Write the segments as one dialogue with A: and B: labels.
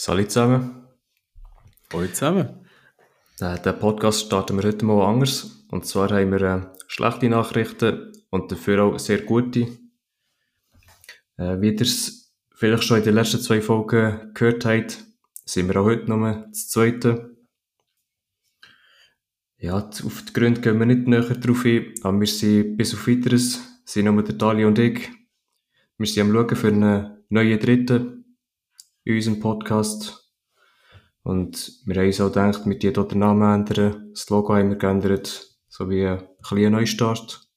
A: Salut zusammen.
B: Hallo zusammen.
A: Äh, Den Podcast starten wir heute mal anders. Und zwar haben wir äh, schlechte Nachrichten und dafür auch sehr gute. Äh, wie ihr es vielleicht schon in den letzten zwei Folgen gehört habt, sind wir auch heute nur das zweite. Ja, auf die Gründe gehen wir nicht näher drauf ein, aber wir sind bis auf weiteres, sind nur der Dali und ich. Wir sind am Schauen für einen neuen Dritten in unserem Podcast. Und wir haben uns auch gedacht, wir die den Namen ändern. Das Logo haben wir geändert, sowie ein kleiner Neustart.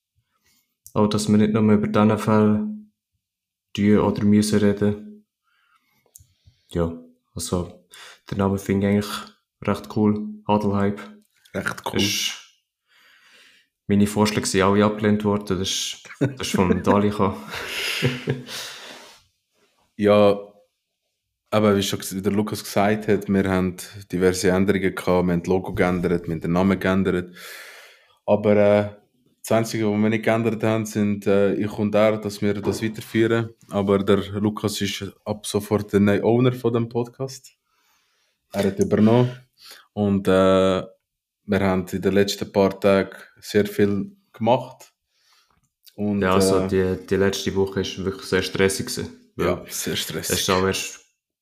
A: Auch, dass wir nicht nur über diesen Fall tun oder müssen reden. Ja, also, der Name finde ich eigentlich recht cool. Adelhype.
B: Recht cool.
A: Ist, meine Vorschläge sind alle abgelehnt worden. Das ist, das ist von Dali.
B: Ja, aber wie schon der Lukas gesagt hat, wir haben diverse Änderungen gehabt, wir haben das Logo geändert, wir haben den Namen geändert. Aber äh, das Einzige, was wir nicht geändert haben, sind äh, ich und er, dass wir das weiterführen. Aber der Lukas ist ab sofort der neue Owner von dem Podcast. Er hat übernommen. Und äh, wir haben in den letzten paar Tagen sehr viel gemacht. Und,
A: Ja, also,
B: äh,
A: die, die letzte Woche ist wirklich sehr stressig gewesen.
B: ja, sehr
A: Es
B: stressig.
A: ist auch erst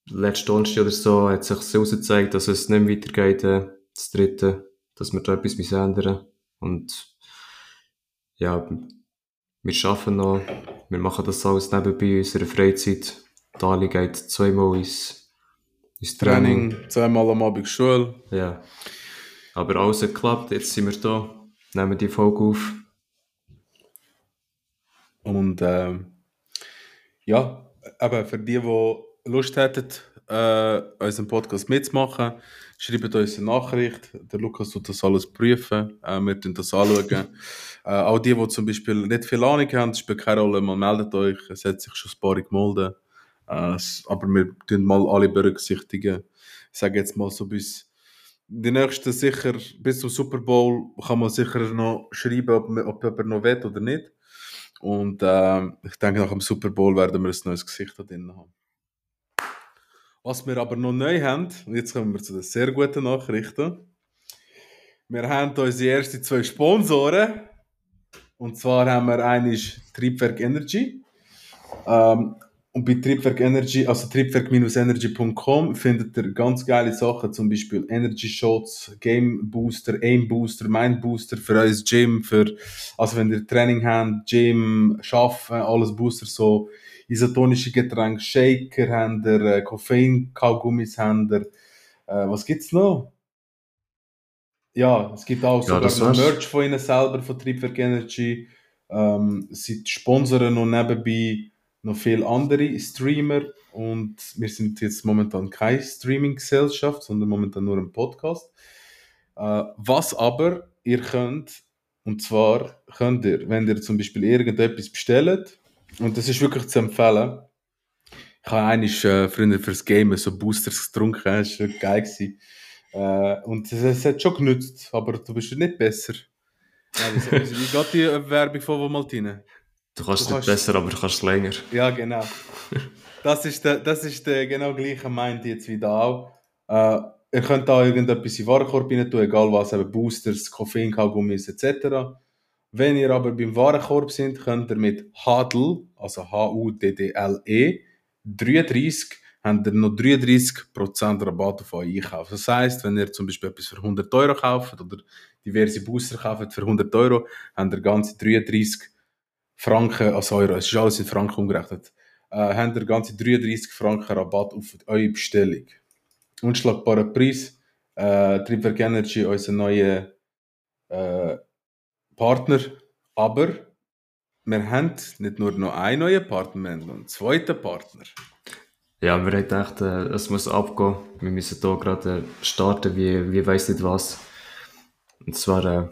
A: letzten Donnerstag oder so, hat sich so gezeigt, dass es nicht mehr weitergeht, äh, das dritte, dass wir da etwas müssen ändern Und, ja, wir arbeiten noch, wir machen das alles nebenbei in unserer Freizeit. Dali geht zweimal ins, ins Training.
B: Training, zweimal am Abend Schule.
A: Ja. Aber alles hat geklappt, jetzt sind wir da, nehmen die Folge auf.
B: Und ähm, ja, aber für die, die Lust hätten, äh, unseren Podcast mitzumachen, schreibt uns eine Nachricht. Der Lukas tut das alles prüfen. Äh, wir tun das anschauen. äh, auch die, die zum Beispiel nicht viel Ahnung haben, spielt keine Rolle, man meldet euch. Es hat sich schon ein paar gemeldet. Äh, aber wir tun mal alle berücksichtigen. Ich sage jetzt mal so bis die nächsten sicher, bis zum Super Bowl kann man sicher noch schreiben, ob, man- ob jemand noch will oder nicht. Und ähm, ich denke, nach dem Super Bowl werden wir ein neues Gesicht da drin haben. Was wir aber noch neu haben, und jetzt kommen wir zu den sehr guten Nachrichten. Wir haben unsere ersten zwei Sponsoren. Und zwar haben wir einen Triebwerk Energy. Ähm, und bei Triebwerk Energy, also triebwerk-energy.com, findet ihr ganz geile Sachen, zum Beispiel Energy Shots, Game Booster, Aim Booster, Mind Booster für euer Gym, für, also wenn ihr Training habt, Gym, Schaffen, alles Booster, so isotonische Getränke, Shaker habt ihr, äh, Koffein-Kaugummis habt ihr, äh, was gibt's noch? Ja, es gibt auch
A: Ja,
B: sogar. Merch von ihnen selber, von Triebwerk Energy. Ähm, sie sponsern noch nebenbei noch viele andere Streamer und wir sind jetzt momentan keine Streaming-Gesellschaft, sondern momentan nur ein Podcast. Äh, was aber ihr könnt, und zwar könnt ihr, wenn ihr zum Beispiel irgendetwas bestellt, und das ist wirklich zu empfehlen, ich habe eigentlich äh, früher fürs Gamen so Boosters getrunken, das war wirklich geil. Gewesen. Äh, und es, hat schon genützt, aber du bist nicht besser. Wie, wie, wie geht die äh, Werbung von Vomaltine?
A: Du kannst
B: Du
A: nicht
B: kannst-
A: besser, aber du kannst länger.
B: Ja, genau. Das ist der, das ist der genau gleiche meint jetzt wie da auch. Äh, ihr könnt da irgendetwas in den Warenkorb rein tun, egal was, eben Boosters, Koffein, Kaugummis etc. Wenn ihr aber beim Warenkorb sind, könnt ihr mit HADL, also H-U-D-D-L-E, 33, habt ihr noch 33% Rabatt auf euren Einkauf. Das heisst, wenn ihr zum Beispiel etwas für 100 Euro kauft oder diverse Booster kauft für 100 Euro, habt ihr ganze 33 Franken, also Euro, es ist alles in Franken umgerechnet, äh, habt ihr ganze 33 Franken Rabatt auf eure Bestellung. Unschlagbarer Preis. Äh, Triebwerk Energy, unser neuer äh, Partner. Aber wir haben nicht nur noch einen neuen Partner, wir haben noch einen zweiten Partner.
A: Ja, wir haben gedacht, äh, es muss abgehen. Wir müssen hier gerade äh, starten, wie, wie weiss nicht was. Und zwar, äh,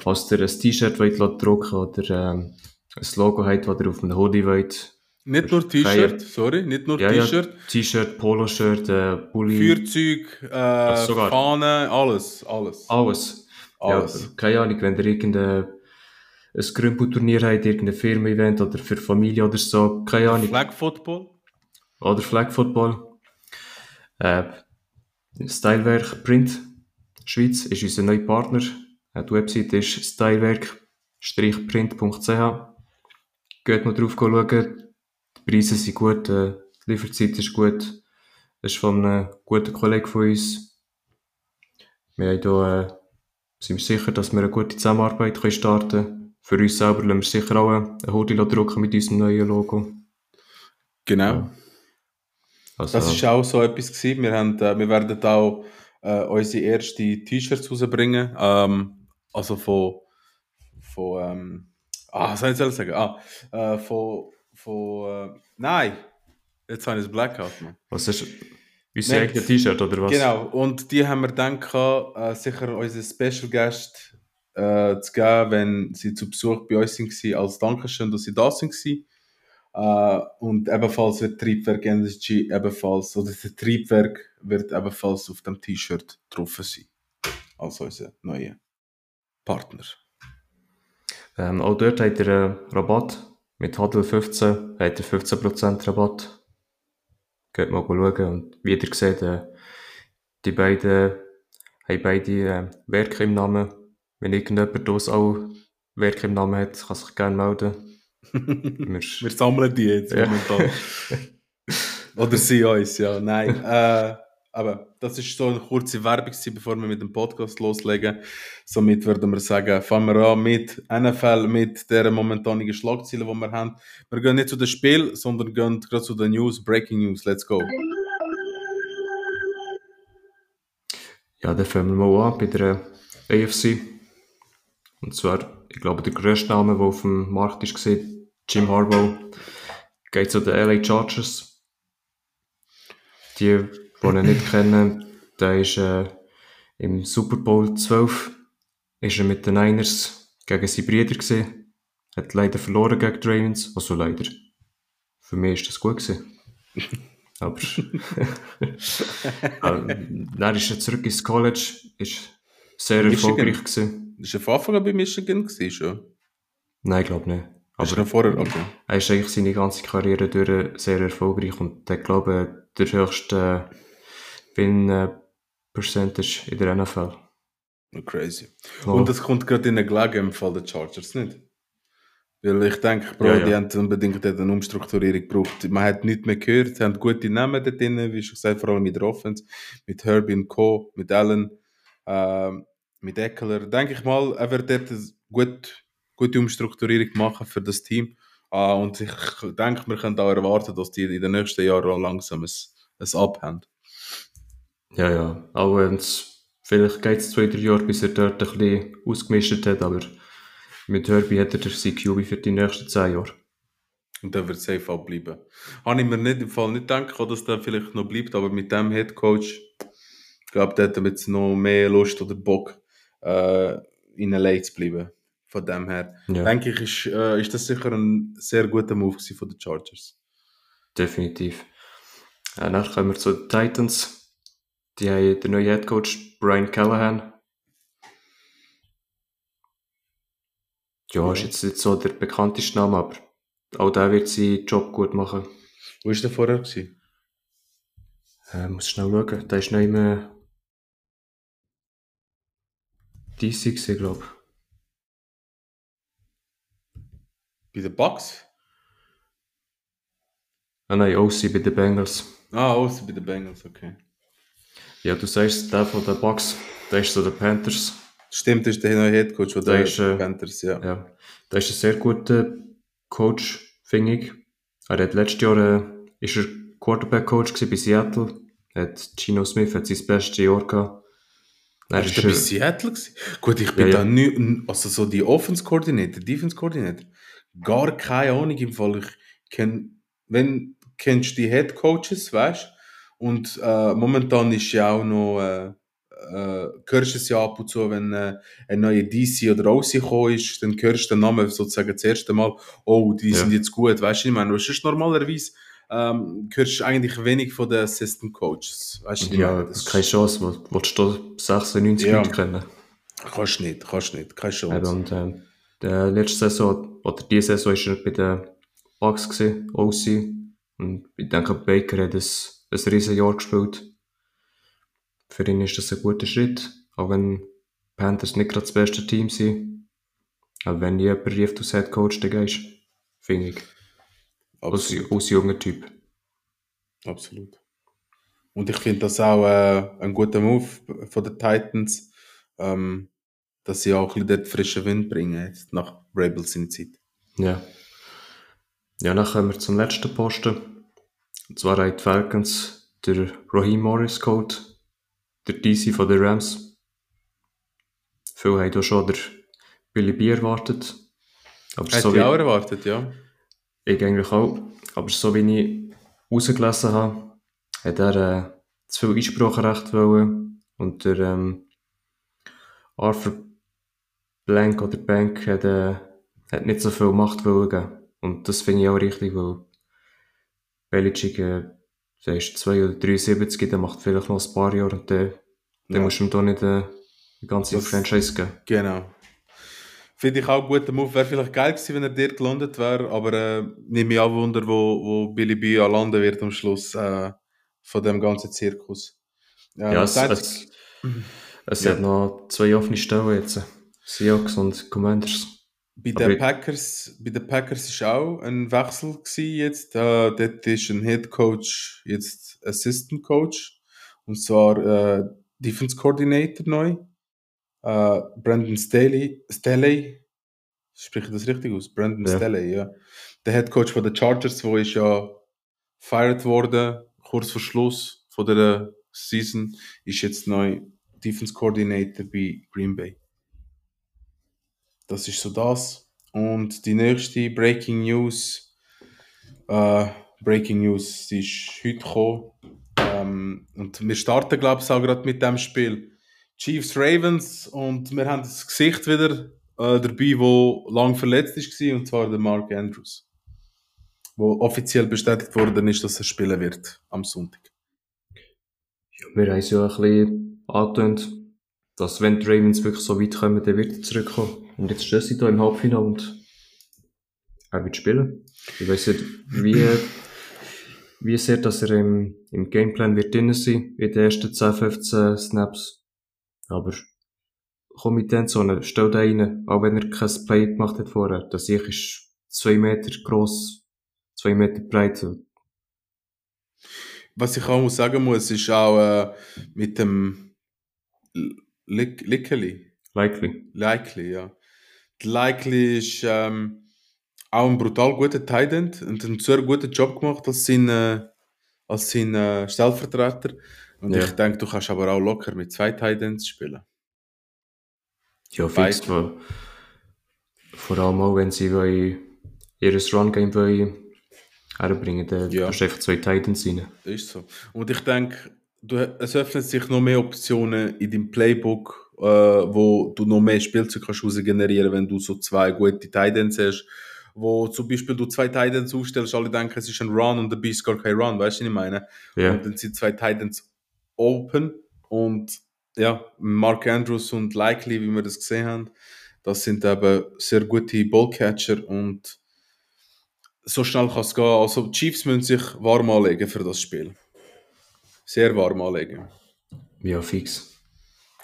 A: falls ihr ein T-Shirt wollt drucken oder ähm, ein Logo habt, das ihr auf einem Hoodie wollt.
B: Nicht nur T-Shirt, sorry, nicht nur
A: Ja, ja,
B: T-Shirt.
A: T-Shirt, Poloshirt, äh, Pulli,
B: Feuerzeug, äh. Fahnen, alles, alles.
A: alles.
B: Alles.
A: Ja, keine Ahnung, wenn ihr irgendein ein Grünpelturnier habt, irgendein Firmen-Event oder für Familie oder so, keine Ahnung.
B: Flag Football.
A: Oder Flag Football. Äh, Stylewerk Print Schweiz ist unser neuer Partner. Äh, die Website ist stylewerk-print.ch. Geht mal drauf schauen. Die Preise sind gut, äh, die Lieferzeit ist gut. Das ist von einem guten Kollegen von uns. Wir haben hier, äh, sind wir sicher, dass wir eine gute Zusammenarbeit können starten können. Für uns selber lassen wir sicher auch einen Hoodie drucken mit unserem neuen Logo.
B: Genau.
A: Also,
B: Das ist auch so etwas gewesen. Wir, haben, äh, wir werden auch äh, unsere ersten T-Shirts rausbringen. Ähm, also von, von ähm, ah, was soll ich sagen? Ah, äh, von, von, äh, nein, jetzt habe ich das Blackout, man.
A: was ist unser eigenes T-Shirt oder was?
B: Genau, und die haben wir gehabt, äh, sicher unseren Special Guest äh, zu geben, wenn sie zu Besuch bei uns sind, als Dankeschön, dass sie da sind. Äh, und ebenfalls wird Triebwerk Energy ebenfalls, oder der Triebwerk wird ebenfalls auf dem T-Shirt drauf sein. Als unser neuer Partner.
A: Ähm, auch dort habt ihr einen Rabatt. Mit Huddle 15 habt ihr 15% Rabatt. Geht mal schauen. Und wie ihr seht, äh, die beiden haben beide äh, Werke im Namen. Wenn irgendjemand das auch Werke im Namen hat, kann sich gerne melden. Wir,
B: Wir sammeln die jetzt
A: Ja.
B: momentan. Oder sie uns, ja. Nein. Äh, aber das ist so eine kurze Werbung, bevor wir mit dem Podcast loslegen. Somit würden wir sagen, fangen wir an mit NFL, mit der momentanigen Schlagziele, die wir haben. Wir gehen nicht zu dem Spiel, sondern gehen gerade zu den News, Breaking News. Let's go.
A: ja, dann fangen wir mal an bei der AFC. Und zwar, ich glaube, der grösste Name, der auf dem Markt ist, war Jim Harbaugh. Geht zu den LA Chargers. Die, die ihn nicht kennen, der ist äh, im Super Bowl 12 ist er mit den Niners gegen seine Brüder gesehen. Hat leider verloren gegen die Ravens. Also leider. Für mich ist das gut gewesen. Aber ähm, dann ist er zurück ins College, ist sehr
B: Michigan.
A: erfolgreich gewesen.
B: Das war von Anfang an bei Michigan, gewesen, schon.
A: Nein, ich glaube nicht.
B: Aber noch vorher, okay.
A: er ist eigentlich seine ganze Karriere durch sehr erfolgreich und ich glaube, der höchste Win äh, Percentage in der NFL.
B: Crazy.
A: Oh.
B: Und das kommt gerade in den Gelegen im Fall der Chargers nicht. Weil ich denke, Bro,
A: Ja, ja.
B: die haben unbedingt eine Umstrukturierung gebraucht. Man hat nichts mehr gehört, sie haben gute Namen dort drin, wie schon gesagt, vor allem mit der Offense, mit Herbie und Co., mit Allen, ähm, mit Eckler. Denke ich mal, er wird dort eine gut, gute Umstrukturierung machen für das Team. Ah, und ich denke, wir können auch erwarten, dass die in den nächsten Jahren langsam ein, Up haben.
A: Ja, ja. Auch wenn es, vielleicht geht es zwei, drei Jahre, bis er dort ein bisschen ausgemischt hat, aber mit Herbie hat er sein QB für die nächsten zehn Jahre.
B: Und der wird safe auch bleiben. Habe ich mir nicht, im Fall nicht gedacht, dass der vielleicht noch bleibt, aber mit dem Head Coach, ich glaube, der hat jetzt noch mehr Lust oder Bock, äh, in LA zu bleiben. Von dem her.
A: Ja,
B: Denke ich, ist, äh, ist das sicher ein sehr guter Move von den Chargers.
A: definitiv. Äh, dann kommen wir zu den Titans. Die haben den neuen Head Coach Brian Callahan. Ja, ist jetzt nicht so der bekannteste Name, aber auch der wird seinen Job gut machen.
B: Wo war der vorher? Gewesen?
A: Äh, muss schnell schauen. Der ist noch immer DC glaube ich.
B: Bei den Bucks?
A: Ah nein, OC bei den Bengals.
B: Ah, außer bei den Bengals, okay.
A: Ja, du sagst, der von den Bucks, der ist zu den Panthers.
B: Stimmt, das ist der neue Head Coach von
A: Der
B: den
A: ist, äh,
B: Panthers, ja.
A: Ja, der ist ein sehr guter Coach, finde ich. Er hat letztes Jahr äh, ist er Quarterback-Coach bei Seattle. Hat Gino Smith hat sein bestes Jahr gehabt. Dann
B: Ist
A: ist
B: der bei
A: er,
B: Seattle gewesen? Gut, ich bin
A: Ja,
B: da
A: ja.
B: nie, also so die Offense-Coordinator, Defense-Coordinator, gar keine Ahnung im Fall. Ich kenn, wenn, kennst du die Head Coaches, weißt Und äh, momentan ist ja auch noch, äh, äh, hörst du es ja ab und zu, wenn äh, ein neuer DC oder OC gekommen ist, dann hörst du den Namen sozusagen das erste Mal, oh, die
A: Ja.
B: sind jetzt gut, weißt du, ich meine, es ist normalerweise, ähm, hörst du eigentlich wenig von den Assistant Coaches, weißt du,
A: ja,
B: meine, das
A: keine Chance. Wo- Willst du 96
B: Ja.
A: Leute kennen?
B: kannst du nicht, kannst du nicht, keine Chance.
A: Eben, und ähm, der letzte Saison, oder diese Saison, ist er bei den Bucks gewesen, OC. Und ich denke, Baker hat ein, ein riesen Jahr gespielt. für ihn ist das ein guter Schritt, auch wenn Panthers nicht gerade das beste Team sind. Aber wenn jemand rief, du Head Coach, dann gehst finde ich. Als, als junger Typ.
B: Absolut. Und ich finde das auch äh, ein guter Move von den Titans, ähm, dass sie auch ein bisschen frischen Wind bringen, jetzt nach Rebels in Zeit.
A: Ja. Ja, dann kommen wir zum letzten Posten. Und zwar haben die Falcons der Raheem Morris geholt, der DC von den Rams. Viele haben da schon der Billy B erwartet. Aber
B: Hätte
A: so
B: ich auch erwartet, ja.
A: ich eigentlich auch. Aber so wie ich rausgelesen habe, hat er äh, zu viel Einspracherecht wollen. Und der ähm, Arthur Blank oder Bank hat, äh, hat nicht so viel Macht wollen. Und das finde ich auch richtig, weil Belichick, äh, der ist 2 oder 73, der macht vielleicht noch ein paar Jahre und dann, dann
B: Ja.
A: musst du ihm da nicht äh, die ganze
B: Das-
A: Franchise geben.
B: Genau. Finde ich auch ein guter Move. Wäre vielleicht geil gewesen, wenn er dort gelandet wäre, aber äh, nehme mich auch Wunder, wo, wo Billy B auch landen wird am Schluss äh, von dem ganzen Zirkus.
A: Ja,
B: das
A: es, es, es
B: Ja.
A: hat noch zwei offene Stellen jetzt. Seahawks und Commanders.
B: Bei den
A: ich-
B: Packers, bei den Packers ist auch ein Wechsel gewesen jetzt. Äh, dort ist ein Head Coach jetzt Assistant Coach und zwar äh, Defense Coordinator neu. Äh, Brandon Staley, Staley, spreche ich das richtig aus? Brandon
A: Ja.
B: Staley, ja. Der Head Coach von den Chargers, wo ist ja fired worden kurz vor Schluss von der Season, ist jetzt neu Defense Coordinator bei Green Bay. Das ist so das. Und die nächste Breaking News, äh, Breaking News, sie ist heute gekommen. Ähm, und wir starten, glaube ich, auch gerade mit dem Spiel. Chiefs Ravens und wir haben das Gesicht wieder äh, dabei, wo lang verletzt ist und zwar der Mark Andrews, wo offiziell bestätigt worden ist, dass er spielen wird am Sonntag.
A: Wir haben es ja ein bisschen angetönt, dass wenn die Ravens wirklich so weit kommen, dann wird er zurückkommen. Und jetzt stehen sie da im Halbfinale und er wird spielen. Ich weiss nicht, wie, wie sehr, dass er im, im Gameplan wird drin sein, in den ersten 10, 15 Snaps. Aber komm mit den Zone, stell da rein, auch wenn er kein Play gemacht hat vorher. Das ich ist zwei Meter groß, zwei Meter breit.
B: Was ich auch sagen muss, ist auch äh, mit dem Lick Lickeli.
A: Likely.
B: Likely, ja. Ist ähm, auch ein brutal guter Tight End und einen sehr guten Job gemacht als sein, äh, als sein äh, Stellvertreter. Und
A: Ja.
B: ich denke, du kannst aber auch locker mit zwei Tight Ends spielen.
A: Ja, fix. Weil, vor allem auch, wenn sie wollen, ihr Run-Game wollen herbringen, dann
B: Ja.
A: kannst du einfach zwei Titans rein.
B: Ist so. Und ich denke, du, es öffnen sich noch mehr Optionen in deinem Playbook, äh, wo du noch mehr Spielzeug kannst generieren, wenn du so zwei gute Titans hast. Wo zum Beispiel du zwei Titans aufstellst, alle denken, es ist ein Run und dabei ist gar kein Run, weißt du, was ich meine?
A: Ja,
B: Und dann sind zwei Titans open und ja, Mark Andrews und Likely, wie wir das gesehen haben, das sind eben sehr gute Ballcatcher und so schnell kann es gehen. Also die Chiefs müssen sich warm anlegen für das Spiel. Sehr warm anlegen.
A: ja, fix.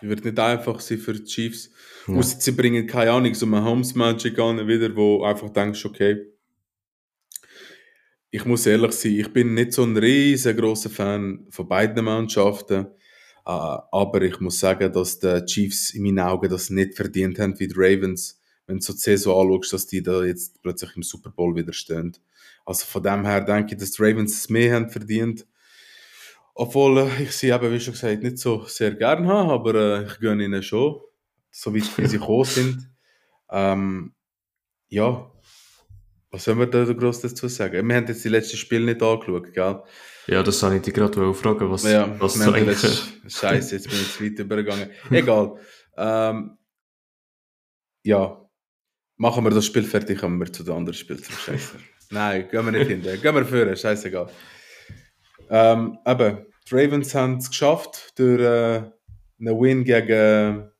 B: Wird nicht einfach sein für die Chiefs.
A: Ja.
B: Ausser sie bringen keine Ahnung, so eine Homes Magic an, wieder, wo einfach denkst, okay, ich muss ehrlich sein, ich bin nicht so ein riesengroßer Fan von beiden Mannschaften. Äh, aber ich muss sagen, dass die Chiefs in meinen Augen das nicht verdient haben wie die Ravens. Wenn du so die Saison anschaust, dass die da jetzt plötzlich im Super Bowl wieder stehen. Also von dem her denke ich, dass die Ravens es mehr haben verdient. Obwohl äh, ich sie eben, wie schon gesagt, nicht so sehr gern habe, aber äh, ich gönne ihnen schon, so weit wie sie gekommen sind. Ähm, ja, was sollen wir da groß dazu sagen? Wir haben jetzt die letzten Spiele nicht angeschaut, gell?
A: Ja, das wollte ich dich gerade fragen, was,
B: Ja,
A: was
B: wir
A: eigentlich...
B: letzten... Scheiße, jetzt bin ich zu weit übergegangen. Egal. Ähm, ja, machen wir das Spiel fertig, kommen wir zu den anderen Spielen zurück. Scheiße. Nein, gehen wir nicht hin. Gehen wir führen, scheißegal. Ähm, eben, die Ravens haben es geschafft durch äh, einen Win gegen,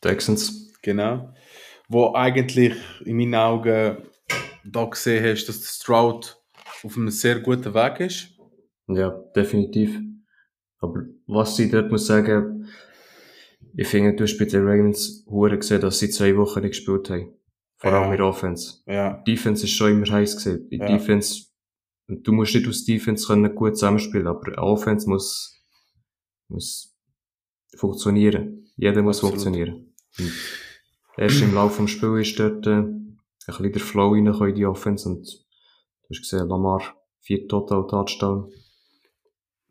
A: Texans.
B: genau, wo eigentlich in meinen Augen da gesehen hast, dass der Stroud auf einem sehr guten Weg ist.
A: Ja, definitiv. Aber was ich dort muss sagen, ich finde, du hast bei den Ravens hure gesehen, dass sie zwei Wochen nicht gespielt haben. Vor allem
B: Ja.
A: der Offense.
B: Ja.
A: Defense ist schon immer heiß gesehen. Die
B: Ja.
A: Defense, du musst nicht aus Defense können gut zusammenspielen, aber Offense muss, muss funktionieren. Jeder muss
B: Absolut.
A: funktionieren. Und erst im Laufe des Spiels ist dort, äh, ein bisschen der Flow reingekommen in die Offense und du hast gesehen, Lamar, vier Total Touchdown.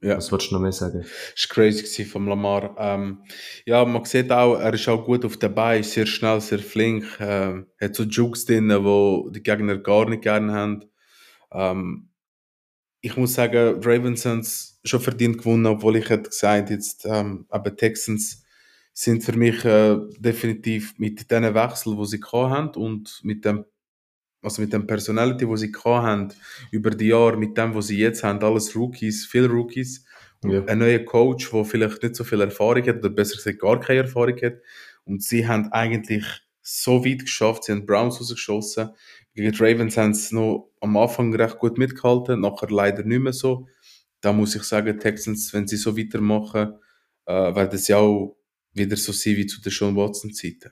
B: Ja.
A: Was willst du noch mehr sagen?
B: Das war crazy vom Lamar. Ähm, ja, man sieht auch, er ist auch gut auf der Beine, sehr schnell, sehr flink. Ähm, hat so Jukes drin, wo die Gegner gar nicht gerne haben. Ähm, ich muss sagen, Ravens haben es schon verdient gewonnen, obwohl ich hätte gesagt, jetzt ähm, aber Texans sind für mich äh, definitiv mit diesen Wechsel, die sie haben und mit dem also mit dem Personality, wo sie haben, über die Jahre, mit dem, was sie jetzt haben, alles Rookies, viele Rookies,
A: Ja.
B: ein neuer Coach, der vielleicht nicht so viel Erfahrung hat, oder besser gesagt gar keine Erfahrung hat. Und sie haben eigentlich so weit geschafft, sie haben Browns rausgeschossen. Gegen die Ravens haben sie noch am Anfang recht gut mitgehalten, nachher leider nicht mehr so. Da muss ich sagen, Texans, wenn sie so weitermachen, äh, werden sie auch wieder so sein wie zu den Sean Watson-Zeiten.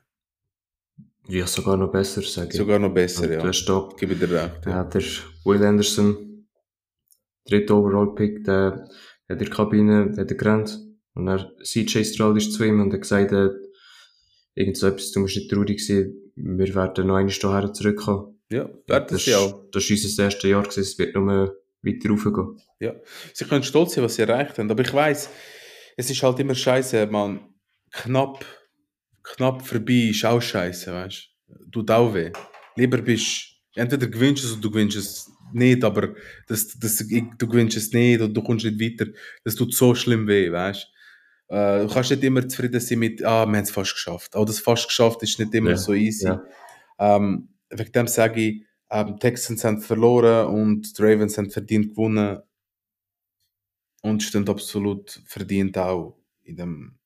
A: Ja, sogar noch besser, sage ich.
B: Sogar noch besser, ja.
A: hast da
B: Gebe dir recht.
A: Ja,
B: Ja.
A: der Will Anderson, dritter Overall-Pick, der hat in der Kabine hat er gerannt. Und er, CJ Stroud ist zu ihm und hat gesagt, äh, irgend so etwas, du musst nicht traurig sein, wir werden noch einmal hierher zurückkommen.
B: Ja, werden
A: Das,
B: sie auch.
A: das ist unser erstes Jahr gewesen, es wird nur weiter raufgehen.
B: Ja. Sie können stolz sein, was sie erreicht haben. Aber ich weiß, es ist halt immer scheiße, man. Knapp, knapp vorbei ist auch scheiße, weißt du? Tut auch weh. Lieber bist entweder gewinnst es oder du gewinnst es nicht, aber das, das, du gewinnst es nicht oder du kommst nicht weiter. Das tut so schlimm weh, weißt du? Äh, du kannst nicht immer zufrieden sein mit, ah, wir haben es fast geschafft. Auch das fast geschafft ist nicht immer
A: Ja,
B: so easy.
A: ja.
B: Ähm, wegen dem sage ich, ähm, Texans haben verloren und die Ravens haben verdient gewonnen und stehen absolut verdient auch in dem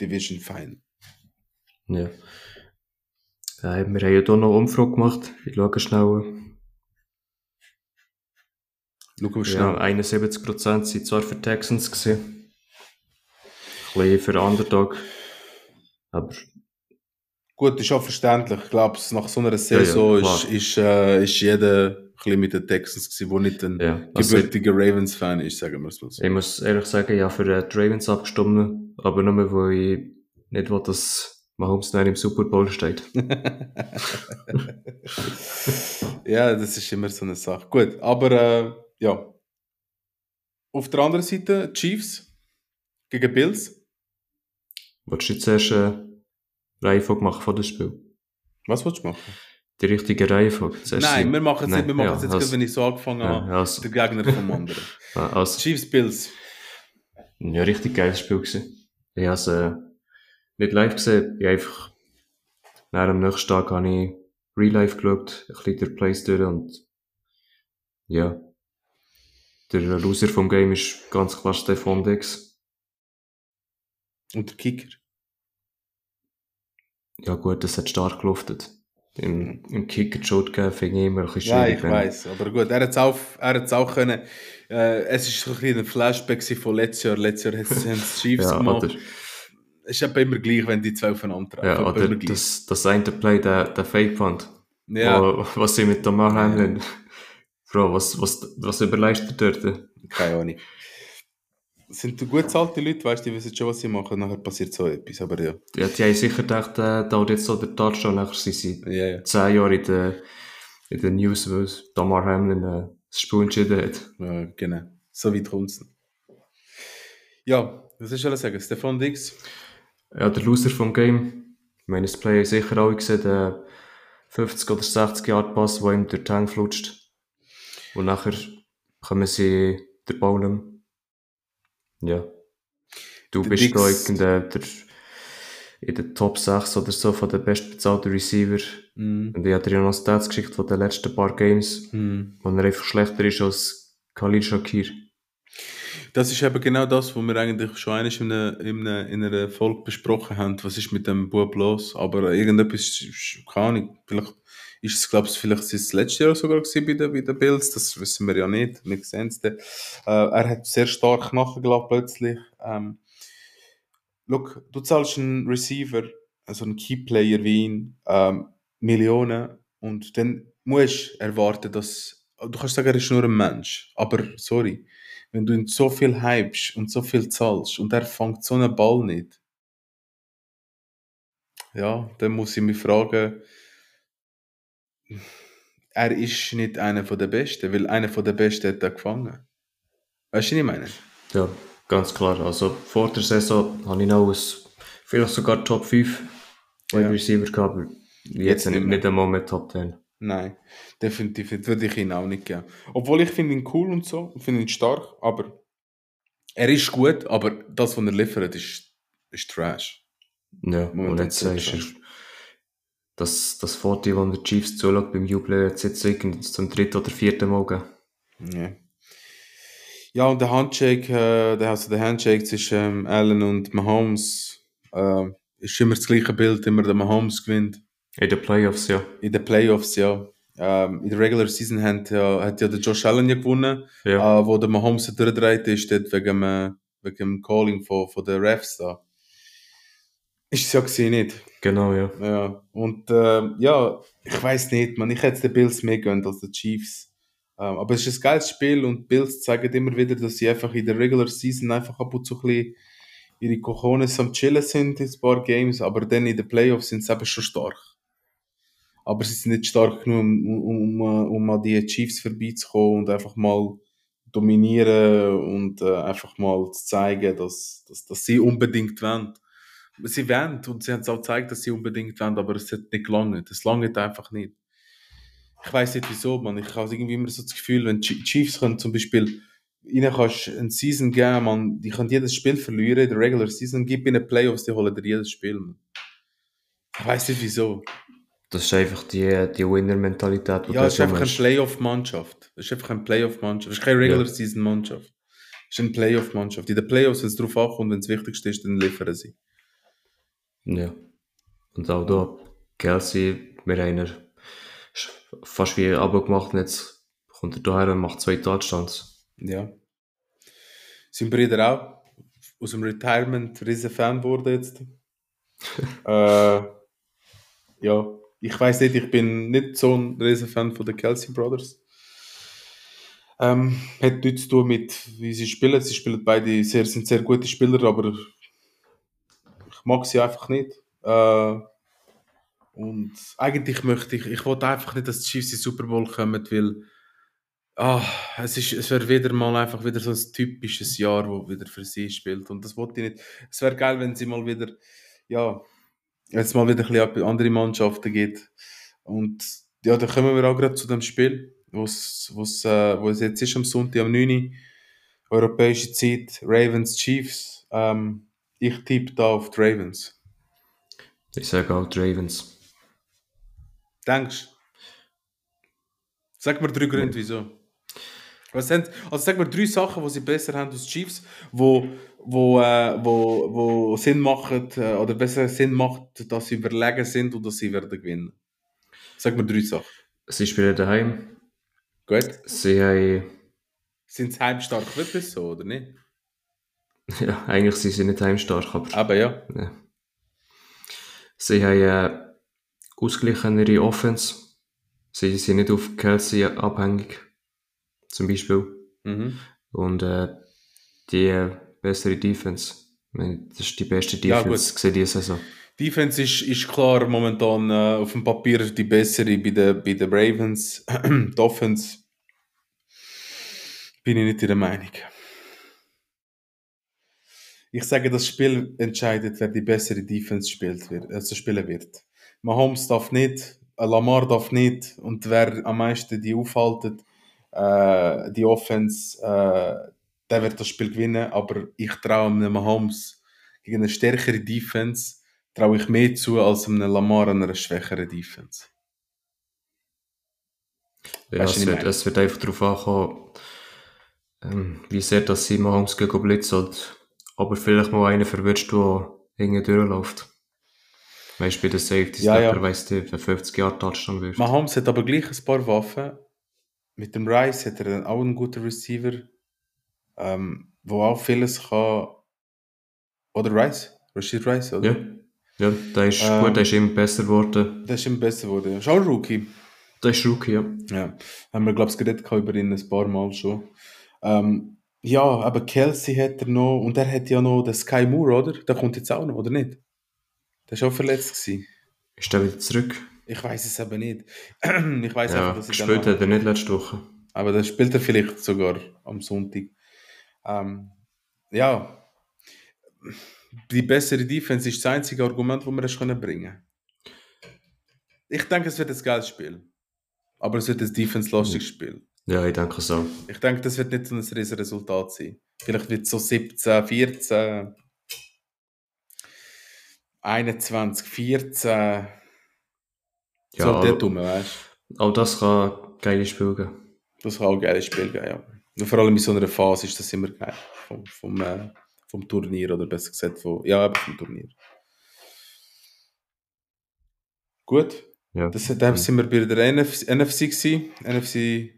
B: Division Final.
A: Ja. Äh, wir haben ja hier noch eine Umfrage gemacht. Ich schaue schnell.
B: Schauen wir schnell.
A: Ja, 71% sind zwar für Texans gewesen. Ein bisschen für Underdog. Aber
B: Gut, ist auch verständlich. Ich glaube, nach so einer Saison
A: klar.
B: ist, ist, äh, ist jeder ein bisschen mit den Texans gewesen, der nicht ein
A: ja,
B: gebürtiger Ravens-Fan ist, sagen wir es mal so.
A: ich muss ehrlich sagen, ja, für äh, die Ravens abgestimmt, aber nur, weil ich nicht will, dass Mahomes dann im Super Bowl steht.
B: ja, das ist immer so eine Sache. Gut, aber äh, ja. Auf der anderen Seite Chiefs gegen Bills.
A: Wolltest du jetzt erst eine Reihenfolge machen von dem Spiel?
B: Was willst du machen?
A: Die richtige Reihenfolge?
B: Nein, wir machen es nicht. Wir machen
A: ja,
B: es jetzt,
A: also-
B: wenn ich so angefangen habe.
A: Ja, also,
B: Der Gegner vom anderen.
A: also,
B: Chiefs Bills.
A: ja, richtig geiles Spiel gewesen. Ich habe es äh, nicht live gesehen, ich habe einfach nach dem nächsten Tag habe ich Real Life geschaut, ein bisschen der Plays durch und ja, der Loser vom Game ist ganz klar Stefan Dix.
B: Und der Kicker.
A: Ja gut, das hat stark geluftet. Im, im Kicker Shot finde ich immer ein bisschen
B: Ja,
A: schwierig.
B: ich
A: wenn-
B: weiß, aber gut, er hat es auch, er hat's auch können. Äh, es ist so ein bisschen ein Flashback von letztes Jahr. Letztes Jahr haben die Chiefs
A: Ja,
B: gemacht.
A: oder,
B: Es ist etwa immer gleich, wenn die zwei aufeinander treffen.
A: ja, oder das, das eine Play, der, der Fake Punt.
B: ja,
A: Wo, was sie mit dem Hamlin. Bro, was, was, was überleistet er dort?
B: keine Ahnung. Sind gut zahlte Leute, weißt du, die wissen schon, was sie machen. Nachher passiert so etwas, aber ja.
A: Ja, die haben sicher gedacht, äh, da hat jetzt so der Touchdown, nachher sind sie
B: Ja, ja.
A: zehn Jahre in der, in der News, weil Damar Hamlin äh, das Spiel entschieden hat.
B: ja genau. So weit kommt es. Ja, was soll ich alles sagen? Stefan Dix.
A: Ja, der Loser vom Game. Ich meine, das Play sicher alle gesehen, der 50 oder 60 Yard Pass, wo ihm der Tank flutscht. Und nachher kommen sie der Ball nicht mehr. Ja. Du
B: Der
A: bist
B: Dix-
A: da irgendein, der, in der Top 6 oder so von den bestbezahlten Receiver.
B: Mhm.
A: Und ich habe dir ja noch Stats geschickt von den letzten paar Games,
B: Mhm.
A: wo er einfach schlechter ist als Khalil Shakir.
B: Das ist eben genau das, was wir eigentlich schon einmal in einer, in einer, in einer Folge besprochen haben. Was ist mit dem Bub los? Aber irgendetwas, keine Ahnung, vielleicht ist es, glaube ich, vielleicht das letzte Jahr sogar bei den, bei den Bills, das wissen wir ja nicht, wir sehen es dann. Äh, er hat sehr stark nachgelassen plötzlich. Ähm, look, du zahlst einen Receiver, also einen Keyplayer wie ihn, ähm, Millionen und dann musst du erwarten, dass, du kannst sagen, er ist nur ein Mensch, aber sorry, wenn du ihn so viel hypst und so viel zahlst und er fängt so einen Ball nicht, ja, dann muss ich mich fragen, er ist nicht einer von der Besten, weil einer von der Besten hat er gefangen. Weißt du, was ich meine?
A: Ja, ganz klar. Also vor der Saison habe ich noch ein, vielleicht sogar Top 5 Wide
B: Ja.
A: Receiver gehabt, aber jetzt,
B: Jetzt nicht
A: nicht, einmal mehr Top 10.
B: Nein, definitiv nicht. würde ich ihn auch nicht geben. Obwohl ich finde ihn cool und so, finde ihn stark, aber er ist gut, aber das, was er liefert, ist, ist Trash.
A: Ja,
B: Momentan
A: und jetzt sagst du, das, das Foto, wo der Chiefs zuschaut beim Jubeln, jetzt jetzt zum dritten oder vierten gegeben.
B: Ja. Ja, und der Handshake, äh, der, also der Handshake zwischen ähm, Allen und Mahomes, äh, ist immer das gleiche Bild, immer der Mahomes gewinnt.
A: In den Playoffs, ja.
B: In den Playoffs, ja. Ähm, in der Regular Season hat ja, hat ja der Josh Allen ja gewonnen,
A: Ja,
B: äh, wo der Mahomes durchgedreht ist, dort wegen, äh, wegen dem Calling von, von den Refs da. Ist es ja gesehen nicht.
A: genau, ja.
B: Ja, und äh, ja, ich weiß nicht, man, ich hätte den Bills mehr gönnt als den Chiefs. Ähm, aber es ist ein geiles Spiel und Bills zeigen immer wieder, dass sie einfach in der Regular Season einfach ab und zu ein bisschen ihre Cojones am Chillen sind in ein paar Games, aber dann in den Playoffs sind sie eben schon stark. Aber sie sind nicht stark genug, um, um, um, um an die Chiefs vorbeizukommen und einfach mal dominieren und äh, einfach mal zu zeigen, dass, dass, dass sie unbedingt wollen. Sie wollen und sie haben es auch gezeigt, dass sie unbedingt wollen, aber es hat nicht gelangt. Es langt einfach nicht. Ich weiß nicht wieso, man. Ich habe irgendwie immer so das Gefühl, wenn Chiefs können zum Beispiel, ihnen kannst du eine Season geben, man, die können jedes Spiel verlieren in der Regular Season, gib ihnen Playoffs, die holen dir jedes Spiel. Man. Ich weiß nicht wieso.
A: Das ist einfach die, die Winner-Mentalität,
B: Ja, es ist einfach eine. Playoff-Mannschaft. Es ist einfach eine Playoff-Mannschaft. Es ist keine Regular-Season-Mannschaft. Es ist eine Playoff-Mannschaft. In den Playoffs, wenn es drauf ankommt, wenn es wichtigste ist, dann liefern sie.
A: Ja. Und auch da, Kelsey, wir haben ihn fast wie ein Abo gemacht und jetzt kommt er daher und macht zwei Touchdowns.
B: Ja. Sein Bruder auch aus dem Retirement riesen Fan wurde jetzt. äh, ja, ich weiß nicht, ich bin nicht so ein riesen Fan von den Kelsey Brothers. Ähm, hat nichts zu tun mit, wie sie spielen. Sie spielen beide sehr, sind sehr gute Spieler, aber ich mag sie einfach nicht. Äh, und eigentlich möchte ich, ich wollte einfach nicht, dass die Chiefs in den Super Bowl kommen, weil Ah, es, es wäre wieder mal einfach wieder so ein typisches Jahr, wo wieder für sie spielt. Und das wollte ich nicht. Es wäre geil, wenn sie mal wieder, ja, jetzt mal wieder ein bisschen an andere Mannschaften geht. Und ja, da kommen wir auch gerade zu dem Spiel, wo's, wo's, äh, wo es jetzt ist am Sonntag am 9. Uhr, europäische Zeit, Ravens Chiefs. Ähm, ich tippe da auf die Ravens.
A: Ich sage auch die Ravens.
B: Denkst du? Sag mir drei Gründe, wieso. Was sind, also sag mir drei Sachen, die sie besser haben als die Chiefs, wo, wo, äh, wo, wo Sinn machen, äh, oder besser Sinn macht, dass sie überlegen sind und dass sie werden gewinnen. Sag mir drei Sachen.
A: Sie spielen daheim.
B: Gut.
A: Sie haben,
B: Sind sie heimstark wirklich so, oder nicht?
A: ja, eigentlich sind sie nicht heimstark, aber
B: Aber ja.
A: ja. sie haben äh, ausgleichenere Offense. Sie sind nicht auf Kelsey abhängig, zum Beispiel.
B: Mhm.
A: Und äh, die bessere Defense. Das ist die beste
B: Ja,
A: Defense gesehen diese Saison.
B: Defense ist, ist klar momentan äh, auf dem Papier die bessere bei den bei den Ravens. die Offense bin ich nicht ihrer Meinung. Ich sage, das Spiel entscheidet, wer die bessere Defense spielt, wird, also spielen wird. Mahomes darf nicht, Lamar darf nicht und wer am meisten die aufhaltet, äh, die Offense, äh, der wird das Spiel gewinnen, aber ich traue einem Mahomes gegen eine stärkere Defense traue ich mehr zu als einem Lamar an einer schwächeren Defense.
A: Ja,
B: Weißt du,
A: es, wird, es wird einfach darauf ankommen, ähm, wie sehr dass sie Mahomes gegen blitzen und ob er vielleicht mal einen verwünscht, der irgendwie durchläuft. Weißt du, bei den Safeties,
B: Ja,
A: ja,
B: ja.
A: der, wer 50 Jahre Touchdown wirft.
B: Mahomes hat aber gleich ein paar Waffen. Mit dem Rice hat er dann auch einen guten Receiver, ähm, wo auch vieles kann. Oder Rice? Rashid Rice, oder?
A: Ja, ja der ist
B: Ähm.
A: gut, der ist immer besser geworden.
B: Das ist immer besser geworden. ja. Ist auch Rookie.
A: Der ist Rookie, ja.
B: Ja, haben wir, glaube ich, geredet über ihn ein paar Mal schon. Ähm, ja, aber Kelsey hat er noch, und er hat ja noch den Sky Moore, oder? Der kommt jetzt auch noch, oder nicht? Der ist auch verletzt gewesen.
A: Ist der wieder zurück?
B: Ich weiß es aber nicht. ich weiß
A: Ja,
B: einfach, dass ich
A: gespielt hat er nicht letzte Woche.
B: Aber dann spielt er vielleicht sogar am Sonntag. Ähm, ja, die bessere Defense ist das einzige Argument, das wir das können bringen Ich denke, es wird ein geiles Spiel. Aber es wird ein defense-lastiges Spiel.
A: Ja, ich denke so.
B: Ich denke, das wird nicht so ein riesiges Resultat sein. Vielleicht wird es so 17, 14, 21, 14.
A: Ja,
B: so
A: aber-
B: rum, weißt du?
A: Auch das kann ein geiles Spiel geben.
B: Das kann auch ein geiles Spiel geben, ja. Und vor allem in so einer Phase ist das immer geil. Vom, vom, äh, vom Turnier, oder besser gesagt, von, ja, vom Turnier. Gut,
A: Ja.
B: das, da sind wir bei der NFC, NFC gewesen. NFC,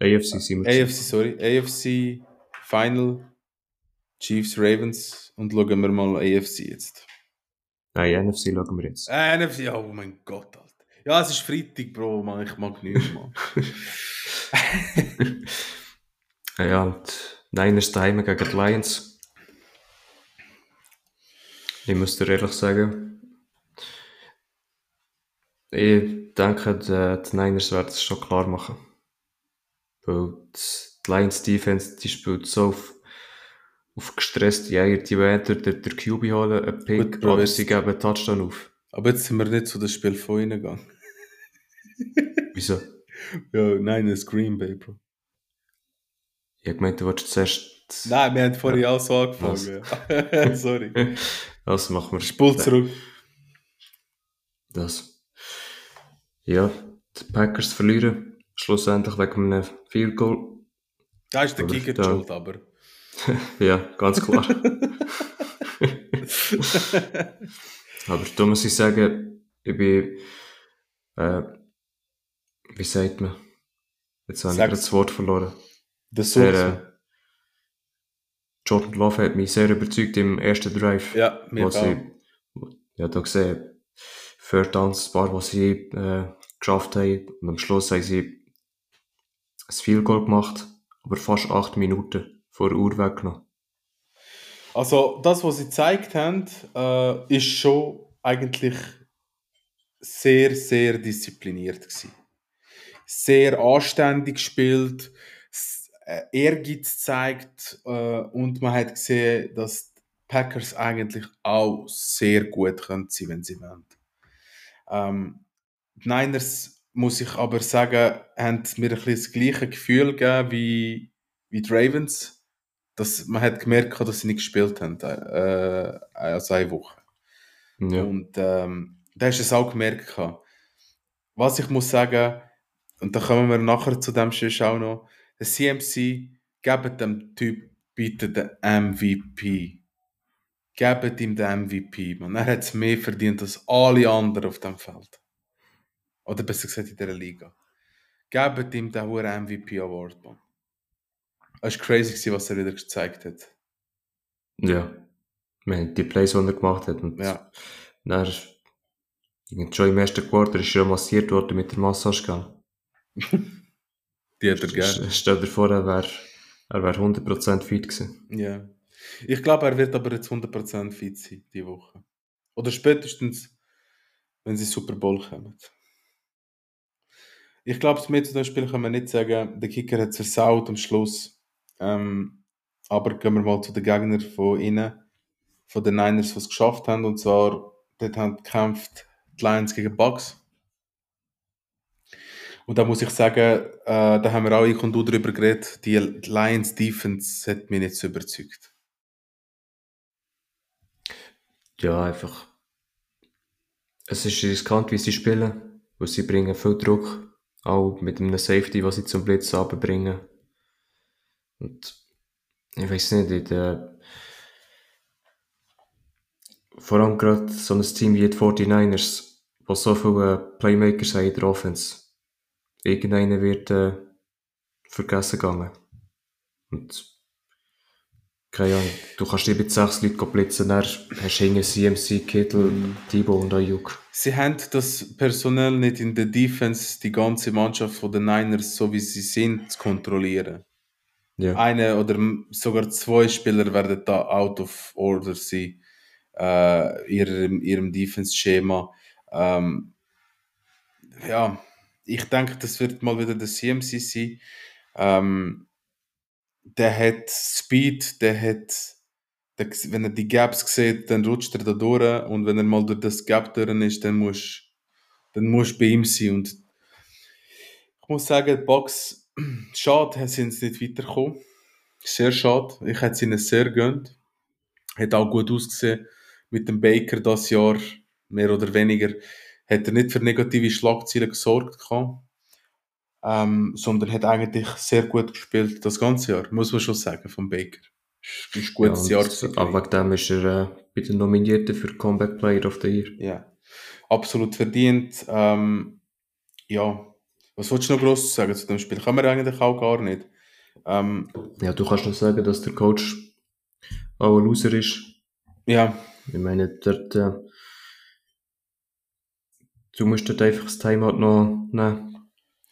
A: AFC sind wir.
B: AFC, sorry, AFC Final, Chiefs, Ravens und schauen wir mal AFC jetzt.
A: Nein, NFC schauen wir jetzt.
B: Äh, NFC, oh mein Gott. Ja, es ist Freitag, Bro, man, ich mag nichts, man.
A: Ja, und Niners daheim gegen die Lions. Ich muss dir ehrlich sagen, ich denke, die, die Niners werden es schon klar machen. Weil die Lions Defense, die spielt so auf, auf gestresste Eier, die werden der, der QB holen, einen Pick,
B: Gut,
A: oder sie geben einen Touchdown auf.
B: Aber jetzt sind wir nicht zu dem Spiel von ihnen gegangen.
A: Wieso?
B: Ja, nein, das Green Bay, Bro.
A: Ich hab gemeint, du wolltest zuerst...
B: Nein, wir haben vorhin auch so angefangen. ja. Sorry.
A: Das machen wir.
B: Spul zurück.
A: Das. Ja, die Packers verlieren. Schlussendlich wegen einem Field Goal.
B: Da ist der Kicker
A: da-
B: schuld, aber.
A: Ja, ganz klar. Aber da muss ich sagen, ich bin, äh, wie sagt man? Jetzt habe ich
B: Sag's.
A: gerade das Wort verloren.
B: Das
A: Der,
B: so.
A: äh, Jordan Love hat mich sehr überzeugt im ersten Drive.
B: Ja, mir
A: wo
B: auch.
A: sie, ja, da gesehen, Downs, ein paar, was sie äh, geschafft haben. Und am Schluss haben sie ein Field Goal gemacht, aber fast acht Minuten vor der Uhr weggenommen.
B: Also, das, was sie gezeigt haben, äh, ist schon eigentlich sehr, sehr diszipliniert gewesen. Sehr anständig gespielt, äh, Ehrgeiz zeigt äh, und man hat gesehen, dass die Packers eigentlich auch sehr gut können sein, wenn sie wollen. Ähm, die Niners, muss ich aber sagen, haben mir ein bisschen das gleiche Gefühl gegeben wie, wie die Ravens dass man hat gemerkt, dass sie nicht gespielt haben, äh, also eine Woche.
A: Ja,
B: Und ähm, da hast du es auch gemerkt. Was ich muss sagen, und da kommen wir nachher zu dem Schiss auch noch, der CMC, gebt dem Typ bitte den MVP. Gebt ihm den MVP, man. Er hat es mehr verdient als alle anderen auf dem Feld. Oder besser gesagt in dieser Liga. Gebt ihm den hohen MVP Award, man. Es war crazy, gewesen, was er wieder gezeigt hat.
A: ja. Wir haben die Plays, die er gemacht hat. Und
B: Ja.
A: dann, schon im ersten Quarter ist er massiert worden mit der Massagegun.
B: Die hat er gerne.
A: St- Stell dir vor, er wäre er wär 100% fit gewesen.
B: Ja. Ich glaube, er wird aber jetzt 100% fit sein, die Woche. Oder spätestens, wenn sie Super Bowl kommen. Ich glaube, mehr zu dem Spiel kann man nicht sagen, der Kicker hat es versaut am Schluss. Ähm, aber gehen wir mal zu den Gegnern von ihnen, von den Niners, die es geschafft haben. Und zwar, dort haben gekämpft die Lions gegen Bucks. Und da muss ich sagen, äh, da haben wir auch ich und du darüber geredet, die Lions Defense hat mich nicht so überzeugt.
A: Ja, einfach. Es ist riskant, wie sie spielen, sie bringen viel Druck, auch mit einem Safety, was sie zum Blitz bringen. Und ich weiß nicht, in der, vor allem gerade so ein Team wie die 49ers, wo so viele Playmakers haben in der Offense. Irgendeiner wird äh, vergessen gegangen. Und keine Ahnung, du kannst dir mit sechs Leuten blitzen, dann hast du hinten CMC, Kittel, Thibaut und Ayuk.
B: Sie haben das personell nicht in der Defense, die ganze Mannschaft von den Niners, so wie sie sind, zu kontrollieren.
A: Ja,
B: Eine oder sogar zwei Spieler werden da out of order sein, äh, ihrem, ihrem Defense-Schema. Ähm, ja, ich denke, das wird mal wieder der CMC sein. Ähm, der hat Speed, der hat, der, wenn er die Gaps sieht, dann rutscht er da durch und wenn er mal durch das Gap durch ist, dann muss dann du bei ihm sein. Und ich muss sagen, die Bucks, schade, sind sie nicht weitergekommen. Sehr schade. Ich hätte es ihnen sehr gönnt. Hat auch gut ausgesehen mit dem Baker das Jahr, mehr oder weniger. Hat er nicht für negative Schlagzeilen gesorgt gehabt, ähm, sondern hat eigentlich sehr gut gespielt das ganze Jahr, muss man schon sagen, vom Baker. Ist ist ein gutes
A: ja,
B: Jahr gewesen.
A: aber wegen dem ist er äh, bei den Nominierten für Comeback Player of the Year.
B: Ja, absolut verdient. Ähm, ja, was wolltest du noch groß sagen zu dem Spiel? Kann man eigentlich auch gar nicht. Ähm,
A: Ja, du kannst noch sagen, dass der Coach auch ein Loser ist.
B: ja,
A: Ich meine, dort, äh, du musst dort einfach das Timeout noch nehmen.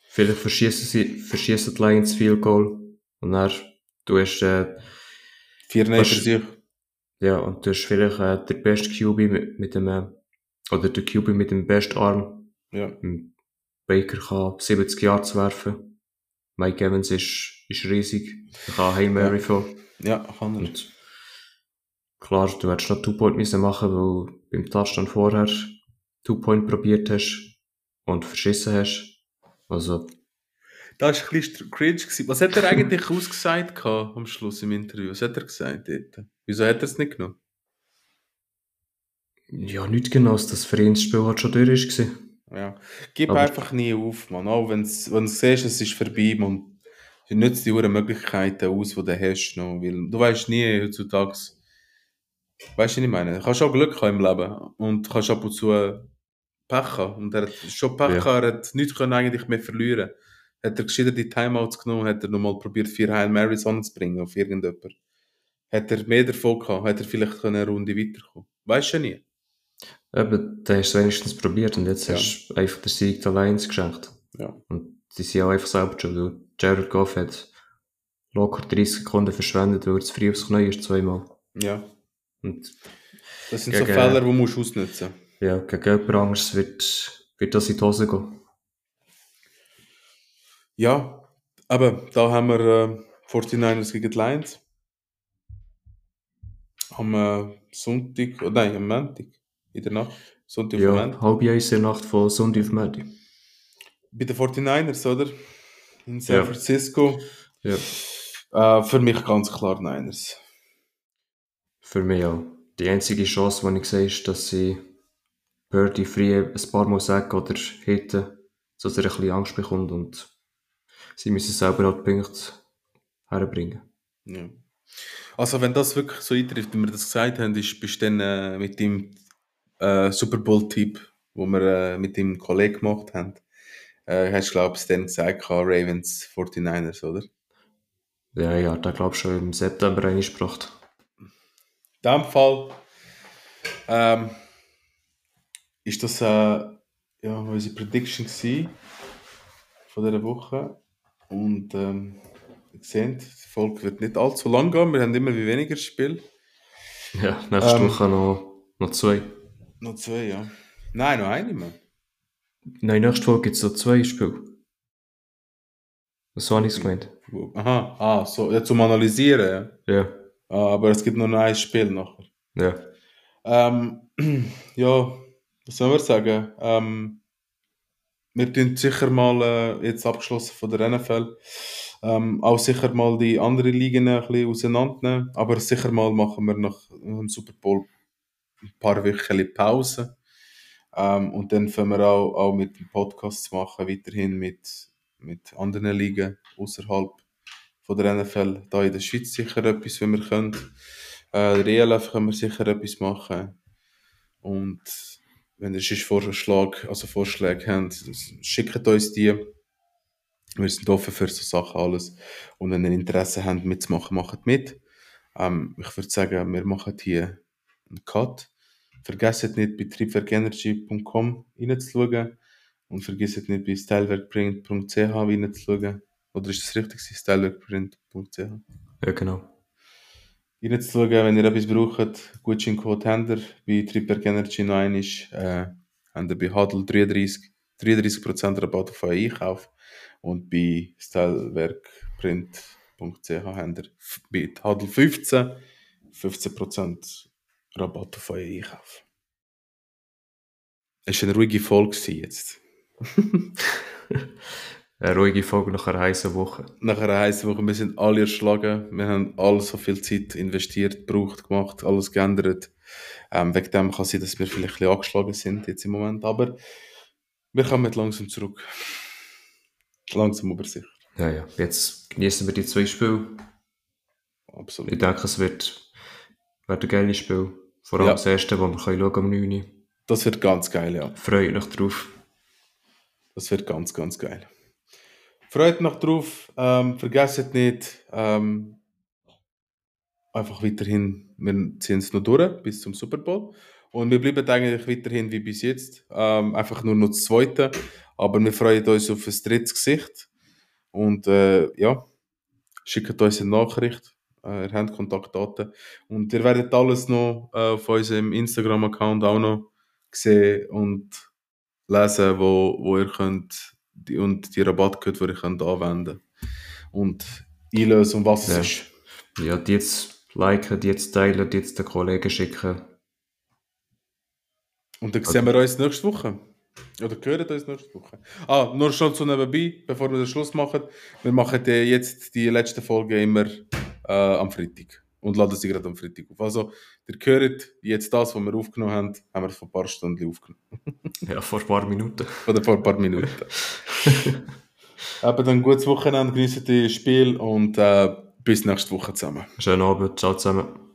A: Vielleicht verschießen sie, verschießen die Lions Field Goal. Und dann, du hast, äh,
B: vier Nein sich.
A: ja, und du hast vielleicht äh, der beste QB mit, mit dem, äh, oder der QB mit dem besten Arm.
B: Ja,
A: Baker kann 70 Yards werfen. Mike Evans ist, ist riesig. Er kann Hail Mary von.
B: ja, kann er.
A: Und klar, du hättest noch Two-Point müssen machen, weil beim Touchdown vorher Two-Point probiert hast und verschissen hast. Also,
B: Das war ein bisschen cringe. Gewesen. Was hat er eigentlich ausgesagt gehabt am Schluss im Interview? Was hat er gesagt dort? Wieso hat er es nicht genommen?
A: ja, nicht genau, dass das für ihn das Spiel halt schon durch gewesen.
B: Ja. Gib
A: Aber-
B: einfach nie auf, man. Auch wenn du siehst, es ist vorbei, man. Du nutzt die Uhren Möglichkeiten aus, die du hast. Noch, weil du weißt nie heutzutage. Weißt du, was ich meine? Du kannst auch Glück haben im Leben und kannst ab und zu Pech haben. Und er hat schon Pech
A: Ja.
B: gehabt, er hat nichts können eigentlich mehr verlieren. Hat er gescheiter die Timeouts genommen, hat er nochmal probiert, vier Heil Marys anzubringen auf irgendjemand. Hat er mehr davon gehabt, hat er vielleicht eine Runde weiterkommen. Weißt du ja nie.
A: Eben, da hast du es wenigstens probiert und jetzt
B: Ja.
A: hast du einfach den Sieg der Lions geschenkt.
B: Ja.
A: Und die sind auch einfach selber schon, weil Jared Goff hat locker 30 Sekunden verschwendet, weil er zu früh aufs Knie ist, zweimal.
B: Ja.
A: Und
B: Das sind so
A: Gegen-
B: Fehler, die musst du ausnutzen
A: ja, gegen jemand anderes wird, wird das in die Hose gehen.
B: Ja, aber da haben wir äh, 49ers gegen die Lions. Am äh, Sonntag, oh nein, am Montag, in der Nacht. Sonntag auf
A: Ja,
B: Montag.
A: halb eins in der Nacht von Sonntag auf Montag.
B: Bei den 49ers, oder? In San
A: Ja.
B: Francisco.
A: Ja,
B: Äh, für mich ganz klar Niners.
A: für mich auch. Die einzige Chance, die ich sehe, ist, dass sie Birdie free ein paar Mal sagen oder hitten, dass er ein bisschen Angst bekommt und sie müssen selber auch die Punkte herbringen.
B: Ja. Also wenn das wirklich so eintrifft, wie wir das gesagt haben, ist bist du dann äh, mit dem äh, Super Bowl-Tipp, wo wir äh, mit dem Kollegen gemacht haben, äh, hast du glaube ich dann gesagt, Ravens 49ers, oder?
A: Ja, ja, da glaube ich schon im September eingesprochen.
B: In diesem Fall ähm, ist das äh, ja, unsere Prediction von dieser Woche. Und ähm, ihr seht, die Folge wird nicht allzu lang gehen. Wir haben immer wie weniger Spiel.
A: Ja, nächste
B: Ähm.
A: Woche noch, noch zwei.
B: Noch zwei, ja. Nein, noch eine mehr.
A: Nein, nächste Folge gibt es noch zwei Spiele. So habe ich es gemeint.
B: Aha, ah, so, ja, zum Analysieren. Ja.
A: Ja,
B: Ah, aber es gibt noch ein Spiel nachher.
A: ja.
B: Ähm, ja, was soll man sagen? Ähm, wir tun sicher mal, äh, jetzt abgeschlossen von der NFL, ähm, auch sicher mal die anderen Ligen ein bisschen auseinandernehmen. Aber sicher mal machen wir nach dem Super Bowl ein paar Wochen Pause. Ähm, und dann fangen wir auch, auch mit dem Podcast zu machen, weiterhin mit, mit anderen Ligen außerhalb von der NFL. Da in der Schweiz sicher etwas, wenn wir können. Äh, der ELF können wir sicher etwas machen. Und wenn ihr sonst Vorschlag, also Vorschläge habt, schickt uns die. Wir sind offen für so Sachen alles. Und wenn ihr Interesse habt mitzumachen, macht mit. Ähm, ich würde sagen, wir machen hier einen Cut. Vergesst nicht bei triebwerkenergy.com reinzuschauen und vergesst nicht bei stylewerkprint.ch reinzuschauen. Oder ist das richtig? stylewerkprint.ch
A: Ja, genau.
B: reinzuschauen, wenn ihr etwas braucht. Gutscheincode habt ihr bei Triebwerk Energy noch einmal. Äh, habt ihr bei Hadel 33, 33% Rabatt auf euren Einkauf. Und bei stylewerkprint.ch habt ihr bei Hadel 15 15% Rabatt auf euren Einkauf. Es war eine ruhige Folge jetzt.
A: Eine ruhige Folge nach einer heißen Woche.
B: Nach einer heißen Woche, wir sind alle erschlagen. Wir haben alle so viel Zeit investiert, gebraucht, gemacht, alles geändert. Ähm, wegen dem kann sein, dass wir vielleicht ein bisschen angeschlagen sind jetzt im Moment. Aber wir kommen langsam zurück. Langsam aber sicher.
A: Ja, ja. Jetzt genießen wir die zwei Spiele.
B: Absolut.
A: Ich denke, es wird, wird ein geiles Spiel. Vor allem
B: Ja.
A: das erste, das wir können schauen am 9. Uhr.
B: Das wird ganz geil, ja.
A: Freut euch drauf.
B: Das wird ganz, ganz geil. Freut noch drauf. Ähm, vergesst nicht, ähm, einfach weiterhin, wir ziehen es noch durch bis zum Super Bowl. Und wir bleiben eigentlich weiterhin wie bis jetzt. Ähm, einfach nur noch das zweite. Aber wir freuen uns auf ein drittes Gesicht. Und äh, ja, schickt uns eine Nachricht. Äh, ihr habt Kontaktdaten. Und ihr werdet alles noch äh, auf unserem Instagram-Account auch noch sehen und lesen, wo, wo ihr könnt die, und die Rabattcode, die ihr könnt anwenden und einlösen, um was
A: Ja.
B: es ist.
A: Ja, die jetzt liken, die jetzt teilen, die jetzt den Kollegen schicken.
B: Und dann sehen wir uns nächste Woche. Oder hören uns nächste Woche. Ah, nur schon so nebenbei, bevor wir den Schluss machen. Wir machen jetzt die letzte Folge immer äh, am Freitag. Und laden sie gerade am Freitag auf. Also, ihr hört jetzt das, was wir aufgenommen haben, haben wir vor ein paar Stunden aufgenommen.
A: Ja, vor ein paar Minuten.
B: Oder vor ein paar Minuten. Aber dann gutes Wochenende, genießt das Spiel und äh, bis nächste Woche zusammen.
A: Schönen Abend. Ciao zusammen.